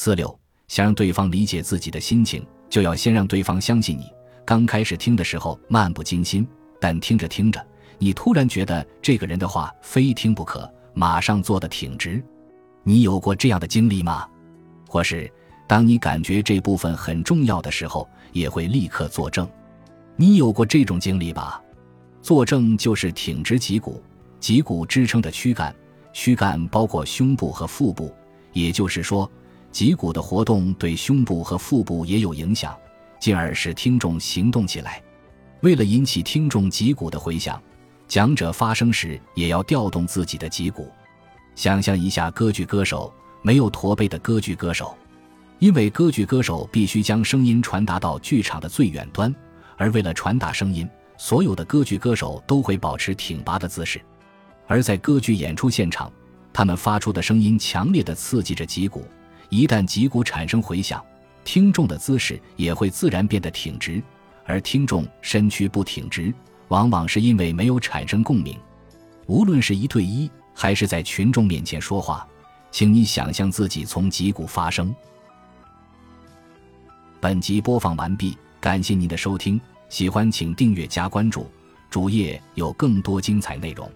四六，想让对方理解自己的心情，就要先让对方相信你。刚开始听的时候漫不经心，但听着听着，你突然觉得这个人的话非听不可，马上做的挺直。你有过这样的经历吗？或是当你感觉这部分很重要的时候，也会立刻作证？你有过这种经历吧？作证就是挺直脊骨，脊骨支撑着躯干，躯干包括胸部和腹部，也就是说。脊骨的活动对胸部和腹部也有影响，进而使听众行动起来。为了引起听众脊骨的回响，讲者发声时也要调动自己的脊骨。想象一下，歌剧歌手没有驼背的歌剧歌手，因为歌剧歌手必须将声音传达到剧场的最远端，而为了传达声音，所有的歌剧歌手都会保持挺拔的姿势。而在歌剧演出现场，他们发出的声音强烈的刺激着脊骨。一旦脊骨产生回响，听众的姿势也会自然变得挺直，而听众身躯不挺直，往往是因为没有产生共鸣。无论是一对一还是在群众面前说话，请你想象自己从脊骨发声。本集播放完毕，感谢您的收听，喜欢请订阅加关注，主页有更多精彩内容。